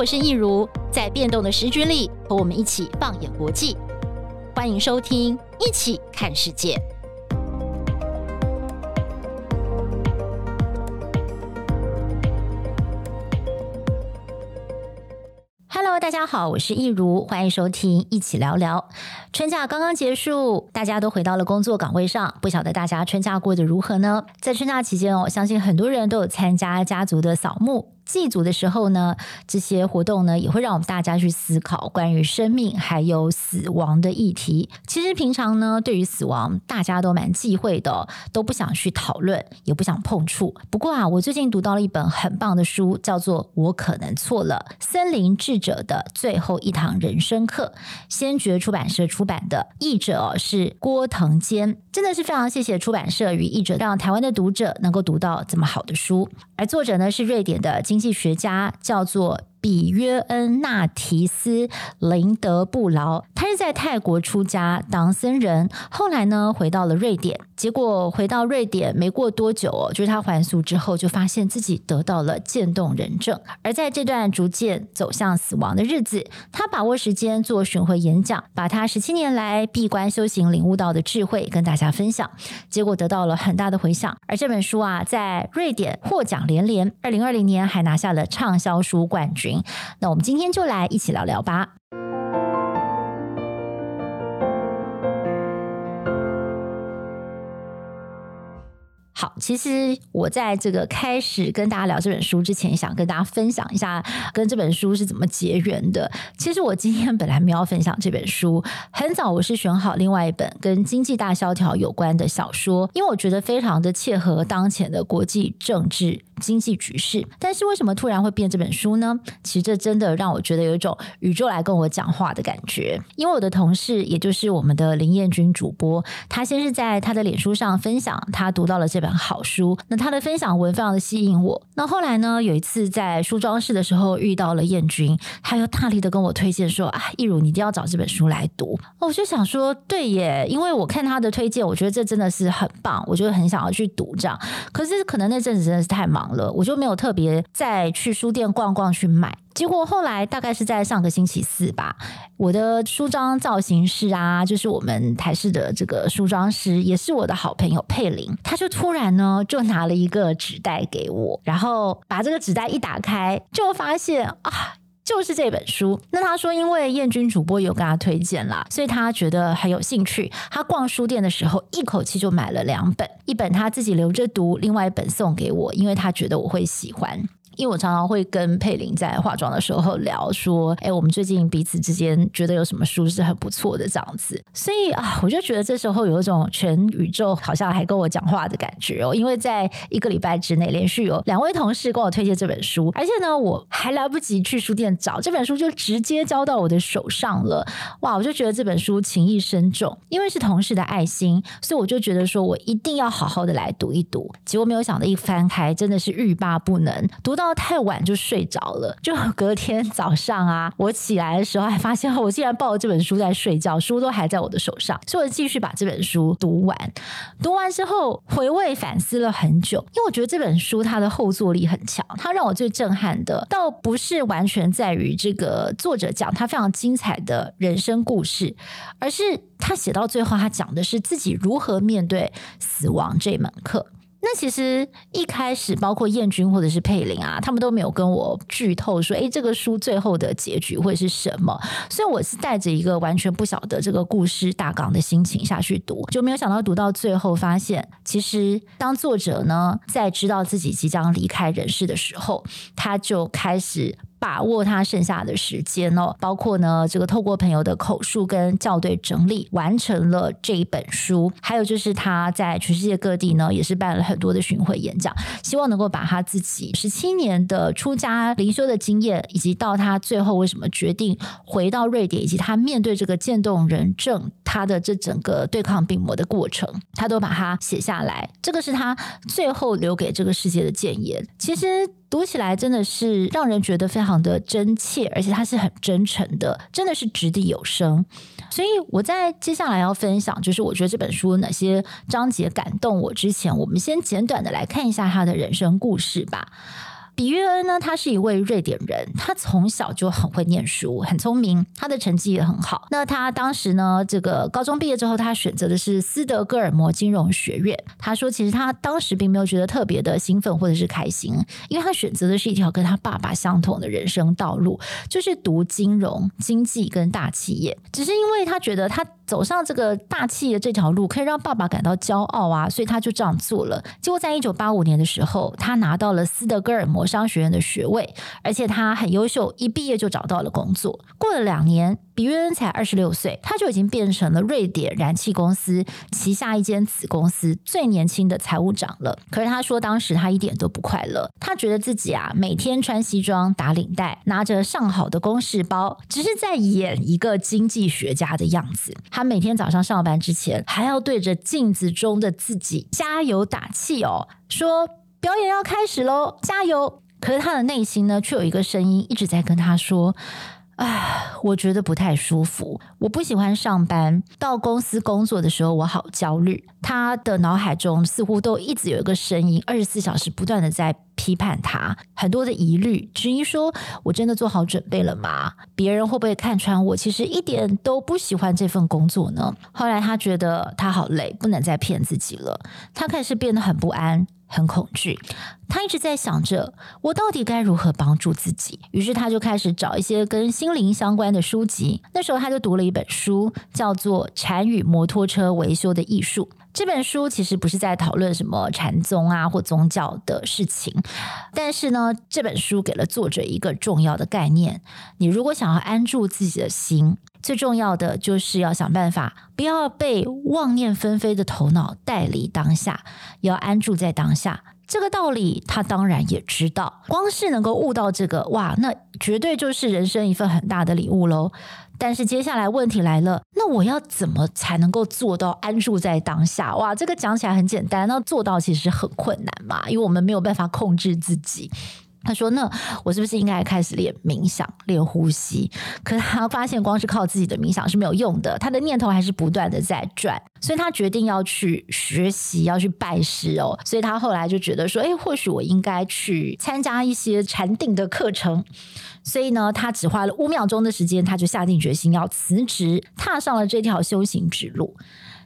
我是益如，在变动的时局里，和我们一起放眼国际。欢迎收听《一起看世界》。Hello，大家好，我是益如，欢迎收听《一起聊聊》。春假刚刚结束，大家都回到了工作岗位上，不晓得大家春假过得如何呢？在春假期间哦，相信很多人都有参加家族的扫墓。祭祖的时候呢，这些活动呢也会让我们大家去思考关于生命还有死亡的议题。其实平常呢，对于死亡大家都蛮忌讳的，都不想去讨论，也不想碰触。不过啊，我最近读到了一本很棒的书，叫做《我可能错了：森林智者的最后一堂人生课》，先觉出版社出版的，译者是郭腾坚。真的是非常谢谢出版社与译者，让台湾的读者能够读到这么好的书。而作者呢，是瑞典的金经济学家，叫做。比约恩纳提斯林德布劳，他是在泰国出家当僧人，后来呢回到了瑞典。结果回到瑞典没过多久，就是他还俗之后，就发现自己得到了渐冻人症。而在这段逐渐走向死亡的日子，他把握时间做巡回演讲，把他十七年来闭关修行领悟到的智慧跟大家分享。结果得到了很大的回响。而这本书啊，在瑞典获奖连连，二零二零年还拿下了畅销书冠军。那我们今天就来一起聊聊吧。好，其实我在这个开始跟大家聊这本书之前，想跟大家分享一下跟这本书是怎么结缘的。其实我今天本来没有分享这本书，很早我是选好另外一本跟经济大萧条有关的小说，因为我觉得非常的切合当前的国际政治。经济局势，但是为什么突然会变这本书呢？其实这真的让我觉得有一种宇宙来跟我讲话的感觉。因为我的同事，也就是我们的林彦君主播，他先是在他的脸书上分享他读到了这本好书，那他的分享文非常的吸引我。那后来呢，有一次在梳妆室的时候遇到了燕君，他又大力的跟我推荐说：“啊，益如你一定要找这本书来读。”我就想说，对耶，因为我看他的推荐，我觉得这真的是很棒，我就很想要去读这样。可是可能那阵子真的是太忙。了，我就没有特别再去书店逛逛去买。结果后来大概是在上个星期四吧，我的梳妆造型师啊，就是我们台式的这个梳妆师，也是我的好朋友佩玲，他就突然呢就拿了一个纸袋给我，然后把这个纸袋一打开，就发现啊。就是这本书。那他说，因为燕君主播有跟他推荐啦，所以他觉得很有兴趣。他逛书店的时候，一口气就买了两本，一本他自己留着读，另外一本送给我，因为他觉得我会喜欢。因为我常常会跟佩玲在化妆的时候聊说，哎，我们最近彼此之间觉得有什么书是很不错的这样子，所以啊，我就觉得这时候有一种全宇宙好像还跟我讲话的感觉哦。因为在一个礼拜之内，连续有两位同事跟我推荐这本书，而且呢，我还来不及去书店找这本书，就直接交到我的手上了。哇，我就觉得这本书情意深重，因为是同事的爱心，所以我就觉得说我一定要好好的来读一读。结果没有想到一翻开，真的是欲罢不能，读到。太晚就睡着了，就隔天早上啊，我起来的时候还发现我竟然抱着这本书在睡觉，书都还在我的手上，所以我继续把这本书读完。读完之后回味反思了很久，因为我觉得这本书它的后坐力很强，它让我最震撼的倒不是完全在于这个作者讲他非常精彩的人生故事，而是他写到最后，他讲的是自己如何面对死亡这门课。那其实一开始，包括燕君或者是佩玲啊，他们都没有跟我剧透说，诶，这个书最后的结局会是什么？所以我是带着一个完全不晓得这个故事大纲的心情下去读，就没有想到读到最后，发现其实当作者呢在知道自己即将离开人世的时候，他就开始。把握他剩下的时间哦，包括呢，这个透过朋友的口述跟校对整理，完成了这一本书。还有就是他在全世界各地呢，也是办了很多的巡回演讲，希望能够把他自己十七年的出家灵修的经验，以及到他最后为什么决定回到瑞典，以及他面对这个渐冻人症，他的这整个对抗病魔的过程，他都把它写下来。这个是他最后留给这个世界的建言。其实。读起来真的是让人觉得非常的真切，而且他是很真诚的，真的是掷地有声。所以我在接下来要分享，就是我觉得这本书哪些章节感动我之前，我们先简短的来看一下他的人生故事吧。比约恩呢，他是一位瑞典人，他从小就很会念书，很聪明，他的成绩也很好。那他当时呢，这个高中毕业之后，他选择的是斯德哥尔摩金融学院。他说，其实他当时并没有觉得特别的兴奋或者是开心，因为他选择的是一条跟他爸爸相同的人生道路，就是读金融、经济跟大企业。只是因为他觉得他走上这个大企业这条路，可以让爸爸感到骄傲啊，所以他就这样做了。结果在一九八五年的时候，他拿到了斯德哥尔摩商学院的学位，而且他很优秀，一毕业就找到了工作。过了两年，比约恩才二十六岁，他就已经变成了瑞典燃气公司旗下一间子公司最年轻的财务长了。可是他说，当时他一点都不快乐，他觉得自己啊，每天穿西装打领带，拿着上好的公事包，只是在演一个经济学家的样子。他每天早上上班之前，还要对着镜子中的自己加油打气哦，说表演要开始喽，加油！可是他的内心呢，却有一个声音一直在跟他说：“哎，我觉得不太舒服，我不喜欢上班。到公司工作的时候，我好焦虑。”他的脑海中似乎都一直有一个声音，二十四小时不断的在批判他，很多的疑虑，质疑说：“我真的做好准备了吗？别人会不会看穿我？其实一点都不喜欢这份工作呢？”后来他觉得他好累，不能再骗自己了。他开始变得很不安。很恐惧，他一直在想着我到底该如何帮助自己。于是他就开始找一些跟心灵相关的书籍。那时候他就读了一本书，叫做《禅与摩托车维修的艺术》。这本书其实不是在讨论什么禅宗啊或宗教的事情，但是呢，这本书给了作者一个重要的概念：你如果想要安住自己的心。最重要的就是要想办法，不要被妄念纷飞的头脑带离当下，要安住在当下。这个道理他当然也知道，光是能够悟到这个，哇，那绝对就是人生一份很大的礼物喽。但是接下来问题来了，那我要怎么才能够做到安住在当下？哇，这个讲起来很简单，那做到其实很困难嘛，因为我们没有办法控制自己。他说：“那我是不是应该开始练冥想、练呼吸？可是他发现，光是靠自己的冥想是没有用的，他的念头还是不断的在转，所以他决定要去学习，要去拜师哦。所以他后来就觉得说：，诶，或许我应该去参加一些禅定的课程。所以呢，他只花了五秒钟的时间，他就下定决心要辞职，踏上了这条修行之路。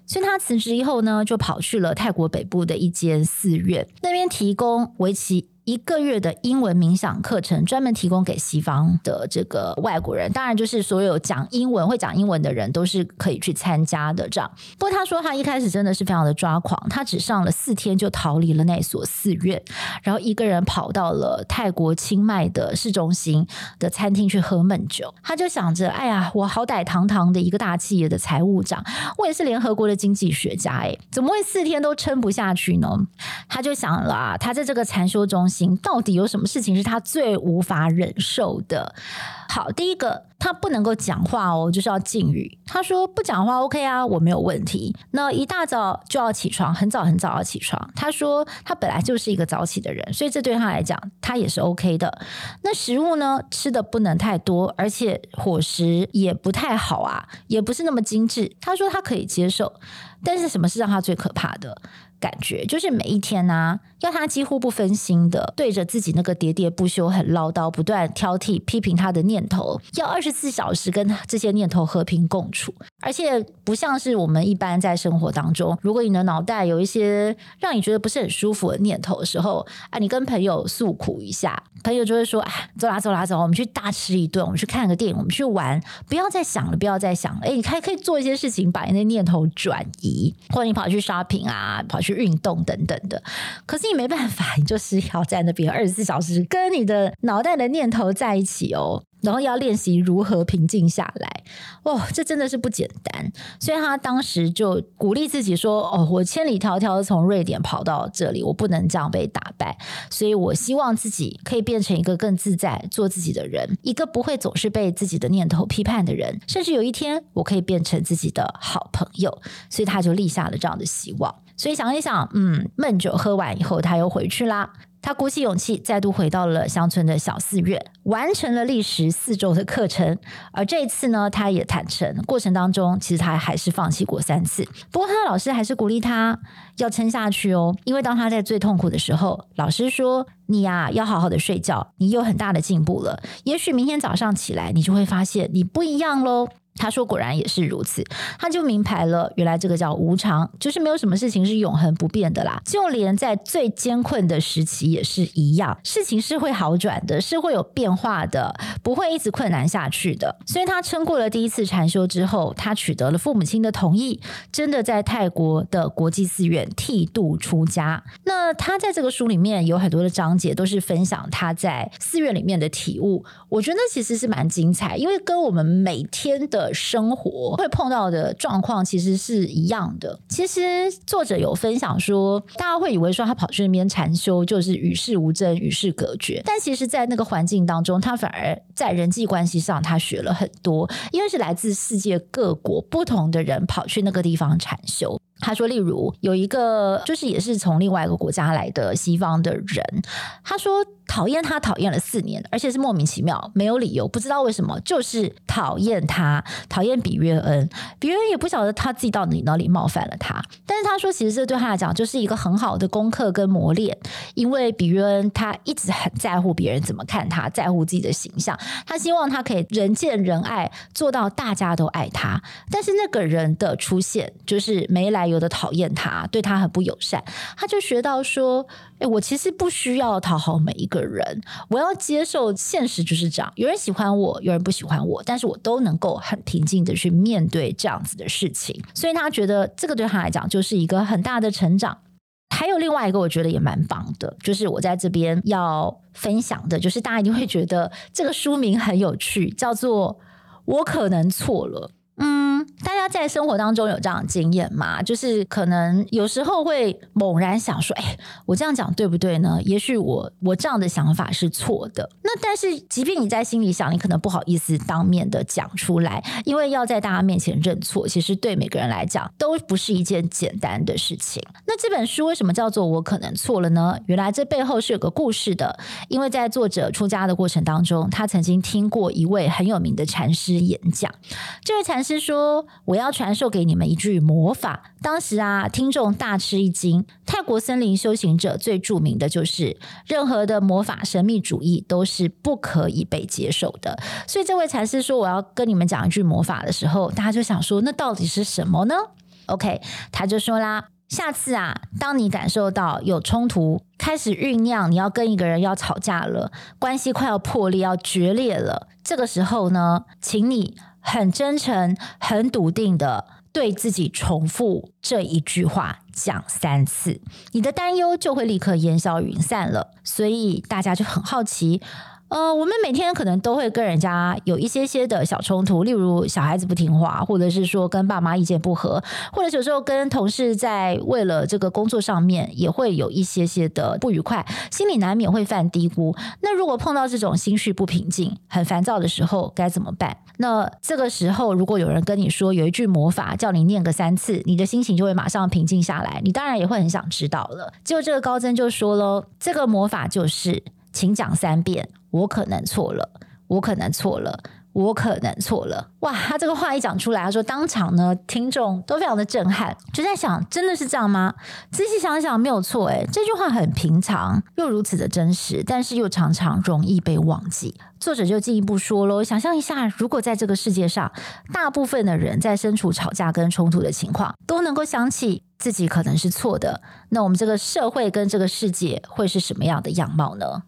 所以他辞职以后呢，就跑去了泰国北部的一间寺院，那边提供为期。”一个月的英文冥想课程，专门提供给西方的这个外国人，当然就是所有讲英文、会讲英文的人都是可以去参加的。这样，不过他说他一开始真的是非常的抓狂，他只上了四天就逃离了那所寺院，然后一个人跑到了泰国清迈的市中心的餐厅去喝闷酒。他就想着，哎呀，我好歹堂堂的一个大企业的财务长，我也是联合国的经济学家，哎，怎么会四天都撑不下去呢？他就想了啊，他在这个禅修中到底有什么事情是他最无法忍受的？好，第一个，他不能够讲话哦，就是要禁语。他说不讲话，OK 啊，我没有问题。那一大早就要起床，很早很早要起床。他说他本来就是一个早起的人，所以这对他来讲，他也是 OK 的。那食物呢，吃的不能太多，而且伙食也不太好啊，也不是那么精致。他说他可以接受，但是什么是让他最可怕的？感觉就是每一天呢、要他几乎不分心的对着自己那个喋喋不休、很唠叨、不断挑剔、批评他的念头，要二十四小时跟这些念头和平共处，而且不像是我们一般在生活当中，如果你的脑袋有一些让你觉得不是很舒服的念头的时候，啊，你跟朋友诉苦一下，朋友就会说：“哎，走啦走啦走，我们去大吃一顿，我们去看个电影，我们去玩，不要再想了，不要再想了。”哎，你还可以做一些事情，把你的念头转移，或者你跑去 shopping 啊，跑去。运动等等的，可是你没办法，你就是要在那边二十四小时跟你的脑袋的念头在一起哦，然后要练习如何平静下来哦，这真的是不简单。所以他当时就鼓励自己说：“哦，我千里迢迢从瑞典跑到这里，我不能这样被打败。所以我希望自己可以变成一个更自在、做自己的人，一个不会总是被自己的念头批判的人，甚至有一天我可以变成自己的好朋友。”所以他就立下了这样的希望。所以想一想，嗯，闷酒喝完以后，他又回去啦。他鼓起勇气，再度回到了乡村的小寺院，完成了历时四周的课程。而这一次呢，他也坦诚，过程当中其实他还是放弃过三次。不过他的老师还是鼓励他要撑下去哦，因为当他在最痛苦的时候，老师说：“你呀，要好好的睡觉，你有很大的进步了。也许明天早上起来，你就会发现你不一样喽。”他说：“果然也是如此，他就明白了，原来这个叫无常，就是没有什么事情是永恒不变的啦。就连在最艰困的时期也是一样，事情是会好转的，是会有变化的，不会一直困难下去的。所以他撑过了第一次禅修之后，他取得了父母亲的同意，真的在泰国的国际寺院剃度出家。那他在这个书里面有很多的章节，都是分享他在寺院里面的体悟。我觉得其实是蛮精彩，因为跟我们每天的。”生活会碰到的状况其实是一样的。其实作者有分享说，大家会以为说他跑去那边禅修就是与世无争、与世隔绝，但其实，在那个环境当中，他反而在人际关系上他学了很多，因为是来自世界各国不同的人跑去那个地方禅修。他说，例如有一个就是也是从另外一个国家来的西方的人，他说。讨厌他，讨厌了四年，而且是莫名其妙，没有理由，不知道为什么，就是讨厌他，讨厌比约恩。比约恩也不晓得他自己到底哪里冒犯了他，但是他说，其实这对他来讲就是一个很好的功课跟磨练，因为比约恩他一直很在乎别人怎么看他，在乎自己的形象，他希望他可以人见人爱，做到大家都爱他。但是那个人的出现，就是没来由的讨厌他，对他很不友善，他就学到说。哎，我其实不需要讨好每一个人，我要接受现实就是这样。有人喜欢我，有人不喜欢我，但是我都能够很平静的去面对这样子的事情。所以他觉得这个对他来讲就是一个很大的成长。还有另外一个，我觉得也蛮棒的，就是我在这边要分享的，就是大家一定会觉得这个书名很有趣，叫做《我可能错了》。嗯，大家在生活当中有这样的经验吗？就是可能有时候会猛然想说：“哎，我这样讲对不对呢？也许我我这样的想法是错的。”那但是，即便你在心里想，你可能不好意思当面的讲出来，因为要在大家面前认错，其实对每个人来讲都不是一件简单的事情。那这本书为什么叫做“我可能错了”呢？原来这背后是有个故事的，因为在作者出家的过程当中，他曾经听过一位很有名的禅师演讲，这位禅。是说，我要传授给你们一句魔法。当时啊，听众大吃一惊。泰国森林修行者最著名的就是，任何的魔法神秘主义都是不可以被接受的。所以这位禅师说，我要跟你们讲一句魔法的时候，大家就想说，那到底是什么呢？OK，他就说啦，下次啊，当你感受到有冲突开始酝酿，你要跟一个人要吵架了，关系快要破裂、要决裂了，这个时候呢，请你。很真诚、很笃定的对自己重复这一句话，讲三次，你的担忧就会立刻烟消云散了。所以大家就很好奇。呃，我们每天可能都会跟人家有一些些的小冲突，例如小孩子不听话，或者是说跟爸妈意见不合，或者有时候跟同事在为了这个工作上面也会有一些些的不愉快，心里难免会犯嘀咕。那如果碰到这种心绪不平静、很烦躁的时候，该怎么办？那这个时候，如果有人跟你说有一句魔法，叫你念个三次，你的心情就会马上平静下来，你当然也会很想知道了。结果这个高僧就说喽，这个魔法就是。请讲三遍，我可能错了，我可能错了，我可能错了。哇，他这个话一讲出来，他说当场呢，听众都非常的震撼，就在想，真的是这样吗？仔细想想，没有错，诶，这句话很平常，又如此的真实，但是又常常容易被忘记。作者就进一步说喽，想象一下，如果在这个世界上，大部分的人在身处吵架跟冲突的情况，都能够想起自己可能是错的，那我们这个社会跟这个世界会是什么样的样貌呢？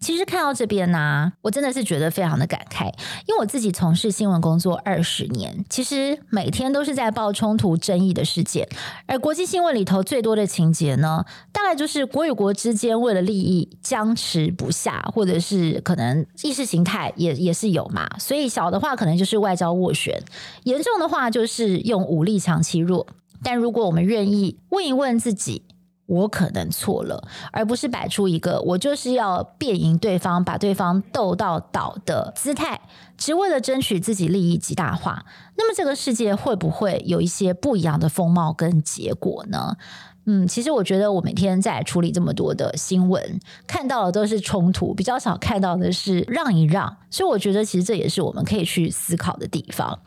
其实看到这边呢、我真的是觉得非常的感慨，因为我自己从事新闻工作二十年，其实每天都是在报冲突争议的事件，而国际新闻里头最多的情节呢，大概就是国与国之间为了利益僵持不下，或者是可能意识形态也也是有嘛，所以小的话可能就是外交斡旋，严重的话就是用武力强欺弱。但如果我们愿意问一问自己，我可能错了，而不是摆出一个我就是要辩赢对方，把对方斗到倒的姿态，只为了争取自己利益极大化。那么这个世界会不会有一些不一样的风貌跟结果呢？嗯，其实我觉得我每天在处理这么多的新闻，看到的都是冲突，比较少看到的是让一让。所以我觉得其实这也是我们可以去思考的地方。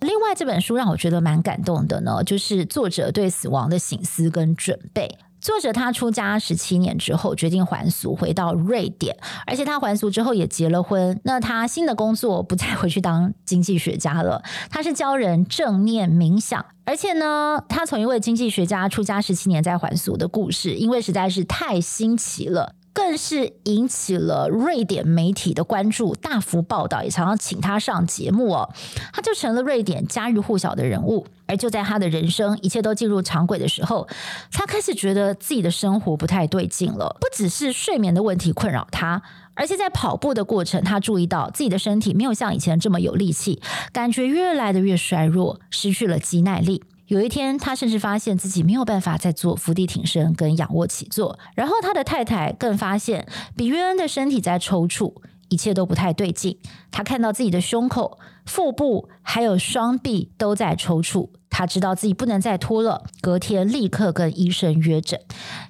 另外，这本书让我觉得蛮感动的呢，就是作者对死亡的醒思跟准备。作者他出家十七年之后，决定还俗，回到瑞典，而且他还俗之后也结了婚。那他新的工作不再回去当经济学家了，他是教人正念冥想。而且呢，他从一位经济学家出家十七年再还俗的故事，因为实在是太新奇了。更是引起了瑞典媒体的关注，大幅报道，也常常请他上节目哦。他就成了瑞典家喻户晓的人物。而就在他的人生一切都进入常轨的时候，他开始觉得自己的生活不太对劲了。不只是睡眠的问题困扰他，而且在跑步的过程，他注意到自己的身体没有像以前这么有力气，感觉越来的越衰弱，失去了肌耐力。有一天，他甚至发现自己没有办法再做伏地挺身跟仰卧起坐。然后，他的太太更发现比约恩的身体在抽搐，一切都不太对劲。他看到自己的胸口、腹部还有双臂都在抽搐，他知道自己不能再拖了。隔天，立刻跟医生约诊。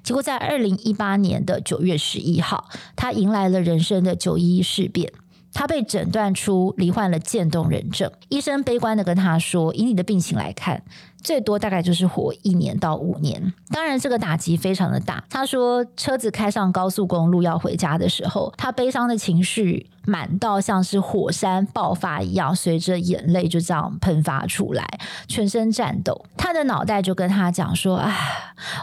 结果，在二零一八年的九月十一号，他迎来了人生的九一一事变。他被诊断出罹患了渐冻人症，医生悲观地跟他说：“以你的病情来看，最多大概就是活一年到五年。”当然，这个打击非常的大。他说，车子开上高速公路要回家的时候，他悲伤的情绪满到像是火山爆发一样，随着眼泪就这样喷发出来，全身颤抖。他的脑袋就跟他讲说：“啊，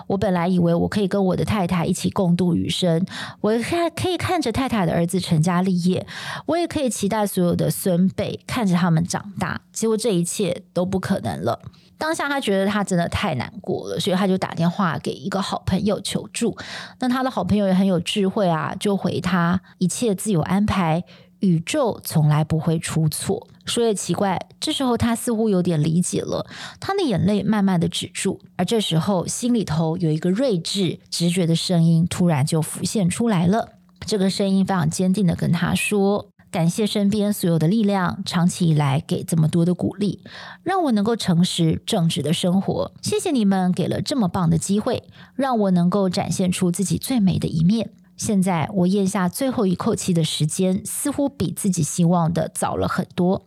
我本来以为我可以跟我的太太一起共度余生，我还可以看着太太的儿子成家立业，我也可以期待所有的孙辈看着他们长大。结果这一切都不可能了。”当下他觉得他真的太难过了，所以他就打电话给一个好朋友求助。那他的好朋友也很有智慧啊，就回他：“一切自有安排，宇宙从来不会出错。”说也奇怪，这时候他似乎有点理解了，他的眼泪慢慢的止住，而这时候心里头有一个睿智、直觉的声音突然就浮现出来了。这个声音非常坚定的跟他说。感谢身边所有的力量，长期以来给这么多的鼓励，让我能够诚实正直的生活。谢谢你们给了这么棒的机会，让我能够展现出自己最美的一面。现在我咽下最后一口气的时间，似乎比自己希望的早了很多，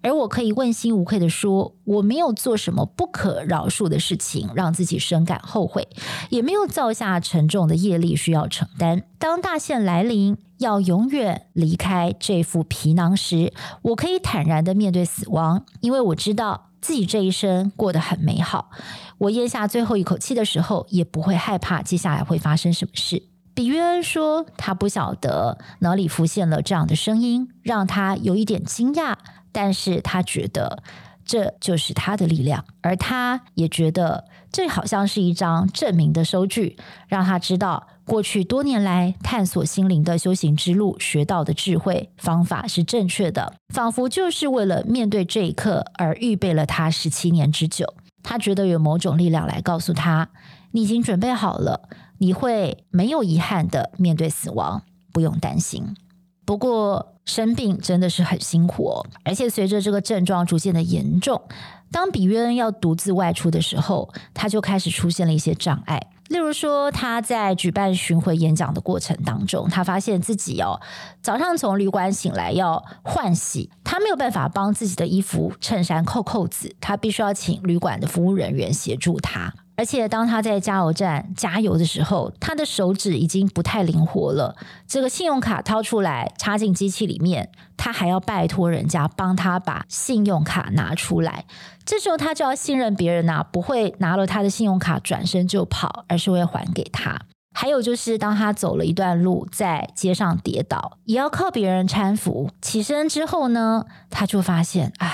而我可以问心无愧地说，我没有做什么不可饶恕的事情，让自己深感后悔，也没有造下沉重的业力需要承担。当大限来临，要永远离开这副皮囊时，我可以坦然地面对死亡，因为我知道自己这一生过得很美好。我咽下最后一口气的时候，也不会害怕接下来会发生什么事。比约恩说，他不晓得哪里浮现了这样的声音，让他有一点惊讶。但是他觉得这就是他的力量，而他也觉得这好像是一张证明的收据，让他知道过去多年来探索心灵的修行之路学到的智慧方法是正确的，仿佛就是为了面对这一刻而预备了他十七年之久。他觉得有某种力量来告诉他，你已经准备好了。你会没有遗憾的面对死亡，不用担心。不过生病真的是很辛苦哦，而且随着这个症状逐渐的严重，当比约恩要独自外出的时候，他就开始出现了一些障碍。例如说，他在举办巡回演讲的过程当中，他发现自己哦，早上从旅馆醒来要换洗，他没有办法帮自己的衣服衬衫扣扣子，他必须要请旅馆的服务人员协助他。而且当他在加油站加油的时候，他的手指已经不太灵活了。这个信用卡掏出来插进机器里面，他还要拜托人家帮他把信用卡拿出来。这时候他就要信任别人呐、不会拿了他的信用卡转身就跑，而是会还给他。还有就是当他走了一段路，在街上跌倒，也要靠别人搀扶。起身之后呢，他就发现啊。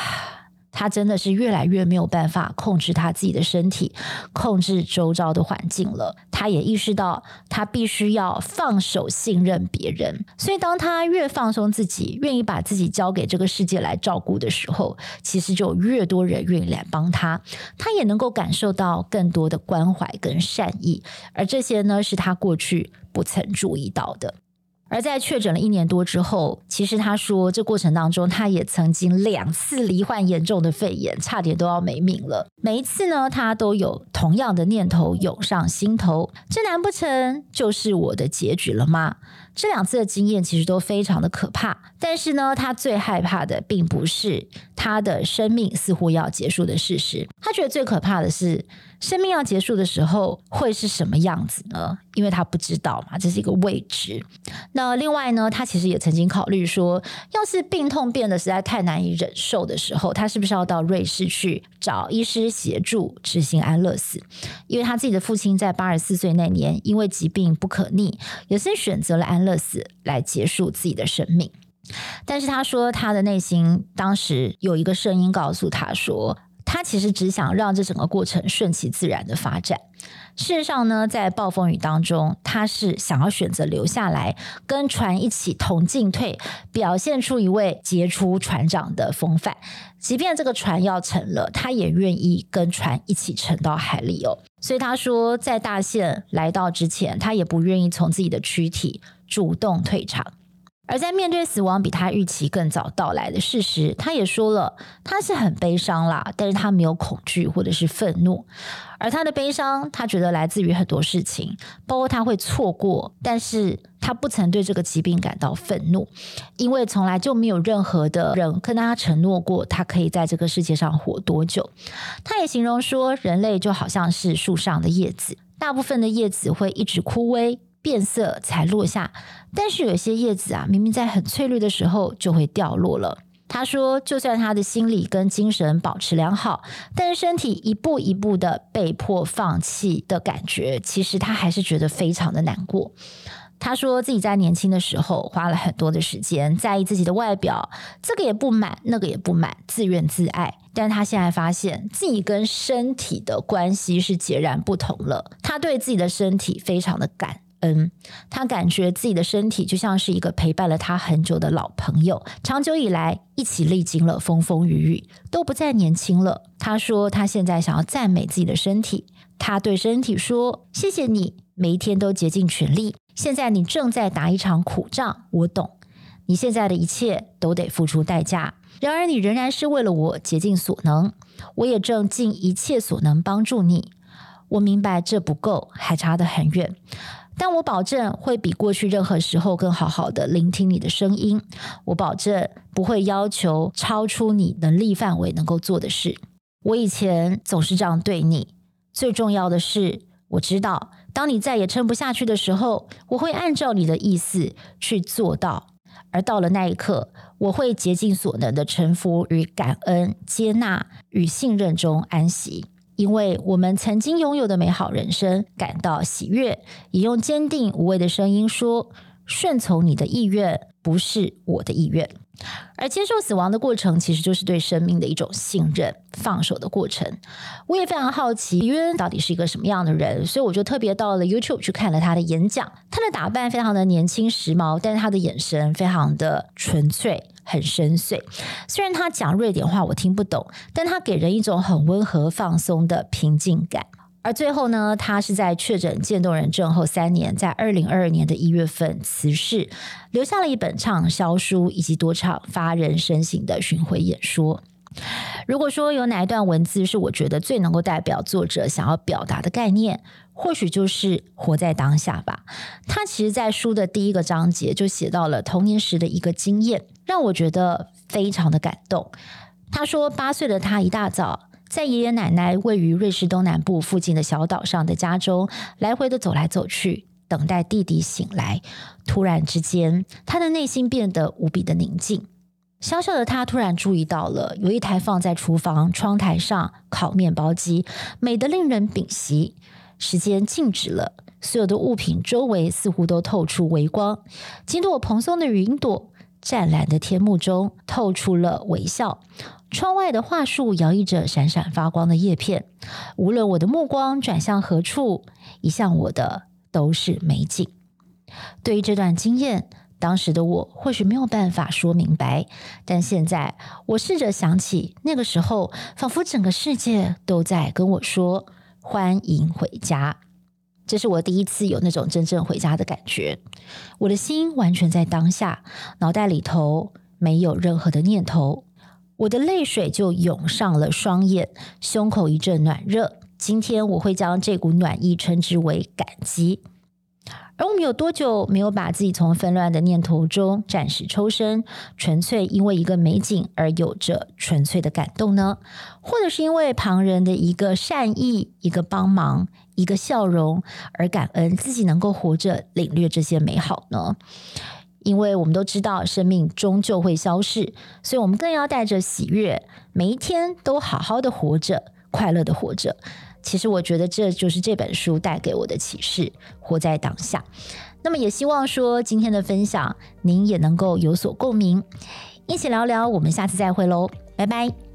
他真的是越来越没有办法控制他自己的身体，控制周遭的环境了。他也意识到，他必须要放手信任别人。所以，当他越放松自己，愿意把自己交给这个世界来照顾的时候，其实就越多人愿意来帮他。他也能够感受到更多的关怀跟善意，而这些呢，是他过去不曾注意到的。而在确诊了一年多之后，其实他说这过程当中，他也曾经两次罹患严重的肺炎，差点都要没命了。每一次呢，他都有同样的念头涌上心头：这难不成就是我的结局了吗？这两次的经验其实都非常的可怕，但是呢，他最害怕的并不是他的生命似乎要结束的事实，他觉得最可怕的是生命要结束的时候会是什么样子呢？因为他不知道嘛，这是一个未知。那另外呢，他其实也曾经考虑说，要是病痛变得实在太难以忍受的时候，他是不是要到瑞士去找医师协助执行安乐死？因为他自己的父亲在八十四岁那年因为疾病不可逆，也是选择了安乐死来结束自己的生命。但是他说，他的内心当时有一个声音告诉他说，他其实只想让这整个过程顺其自然的发展。事实上呢，在暴风雨当中，他是想要选择留下来，跟船一起同进退，表现出一位杰出船长的风范。即便这个船要沉了，他也愿意跟船一起沉到海里哦。所以他说，在大限来到之前，他也不愿意从自己的躯体主动退场。而在面对死亡比他预期更早到来的事实，他也说了，他是很悲伤啦，但是他没有恐惧或者是愤怒。而他的悲伤，他觉得来自于很多事情，包括他会错过，但是他不曾对这个疾病感到愤怒，因为从来就没有任何的人跟他承诺过，他可以在这个世界上活多久。他也形容说，人类就好像是树上的叶子，大部分的叶子会一直枯萎。变色才落下，但是有些叶子啊，明明在很翠绿的时候就会掉落了。他说，就算他的心理跟精神保持良好，但是身体一步一步的被迫放弃的感觉，其实他还是觉得非常的难过。他说自己在年轻的时候花了很多的时间在意自己的外表，这个也不满，那个也不满，自怨自艾。但他现在发现自己跟身体的关系是截然不同了。他对自己的身体非常的感。嗯，他感觉自己的身体就像是一个陪伴了他很久的老朋友，长久以来一起历经了风风雨雨，都不再年轻了。他说他现在想要赞美自己的身体，他对身体说：“谢谢你，每一天都竭尽全力。现在你正在打一场苦仗，我懂。你现在的一切都得付出代价，然而你仍然是为了我竭尽所能，我也正尽一切所能帮助你。我明白这不够，还差得很远。”但我保证会比过去任何时候更好好的聆听你的声音。我保证不会要求超出你能力范围能够做的事。我以前总是这样对你。最重要的是，我知道当你再也撑不下去的时候，我会按照你的意思去做到。而到了那一刻，我会竭尽所能的臣服与感恩、接纳与信任中安息。因为我们曾经拥有的美好人生感到喜悦，也用坚定无畏的声音说：“顺从你的意愿，不是我的意愿。”而接受死亡的过程，其实就是对生命的一种信任、放手的过程。我也非常好奇李渊到底是一个什么样的人，所以我就特别到了 YouTube 去看了他的演讲。他的打扮非常的年轻时髦，但是他的眼神非常的纯粹。很深邃，虽然他讲瑞典话我听不懂，但他给人一种很温和、放松的平静感。而最后呢，他是在确诊渐冻人症后三年，在二零二二年的一月份辞世，留下了一本畅销书以及多场发人深省的巡回演说。如果说有哪一段文字是我觉得最能够代表作者想要表达的概念，或许就是活在当下吧。他其实，在书的第一个章节就写到了童年时的一个经验。让我觉得非常的感动。他说，八岁的他一大早在爷爷奶奶位于瑞士东南部附近的小岛上的家中来回的走来走去，等待弟弟醒来。突然之间，他的内心变得无比的宁静。小小的他突然注意到了有一台放在厨房窗台上烤面包机，美得令人屏息。时间静止了，所有的物品周围似乎都透出微光，几朵蓬松的云朵。湛蓝的天幕中透出了微笑，窗外的桦树摇曳着闪闪发光的叶片。无论我的目光转向何处，移向我的都是美景。对于这段经验，当时的我或许没有办法说明白，但现在我试着想起那个时候，仿佛整个世界都在跟我说：“欢迎回家。”这是我第一次有那种真正回家的感觉。我的心完全在当下，脑袋里头没有任何的念头，我的泪水就涌上了双眼，胸口一阵暖热。今天我会将这股暖意称之为感激。而我们有多久没有把自己从纷乱的念头中暂时抽身，纯粹因为一个美景而有着纯粹的感动呢？或者是因为旁人的一个善意、一个帮忙、一个笑容而感恩自己能够活着，领略这些美好呢？因为我们都知道生命终究会消逝，所以我们更要带着喜悦，每一天都好好的活着，快乐的活着。其实我觉得这就是这本书带给我的启示：活在当下。那么也希望说今天的分享您也能够有所共鸣，一起聊聊。我们下次再会喽，拜拜。